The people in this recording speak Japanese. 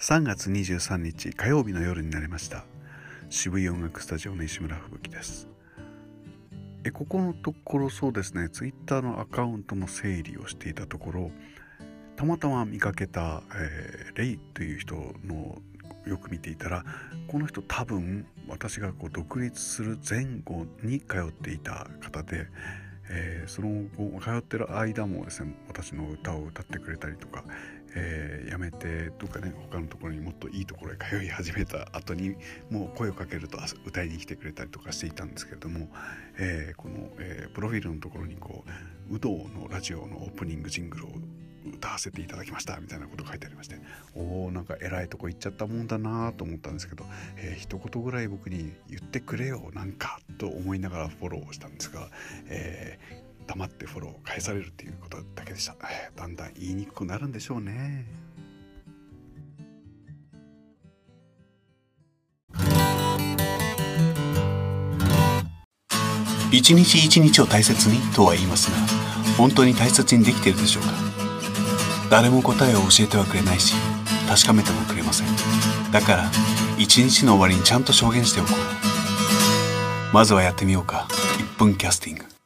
3月23日火曜日の夜になりました。渋い音楽スタジオの石村吹雪です。えここのところそうですね。ツイッターのアカウントの整理をしていたところたまたま見かけた、えー、レイという人のよく見ていたらこの人多分私がこう独立する前後に通っていた方で、えー、その後通ってる間もですね私の歌を歌ってくれたりとか、えー、やめてとかね他のところにもっといいところへ通い始めた後にもう声をかけると歌いに来てくれたりとかしていたんですけれども、えー、この、え、プロフィールのところにこう有働のラジオのオープニングジングルを歌わせていただきましたみたいなこと書いてありましておおんか偉いとこ行っちゃったもんだなと思ったんですけど、えー、一言ぐらい僕に言ってくれよなんかと思いながらフォローをしたんですが、えー、黙ってフォロー返されるっていうことだけでした、えー、だんだん言いにくくなるんでしょうね。一日一日を大切にとは言いますが本当に大切にできているでしょうか？誰も答えを教えてはくれないし確かめてもくれません。だから一日の終わりにちゃんと証言しておこう。まずはやってみようか。1分キャスティング。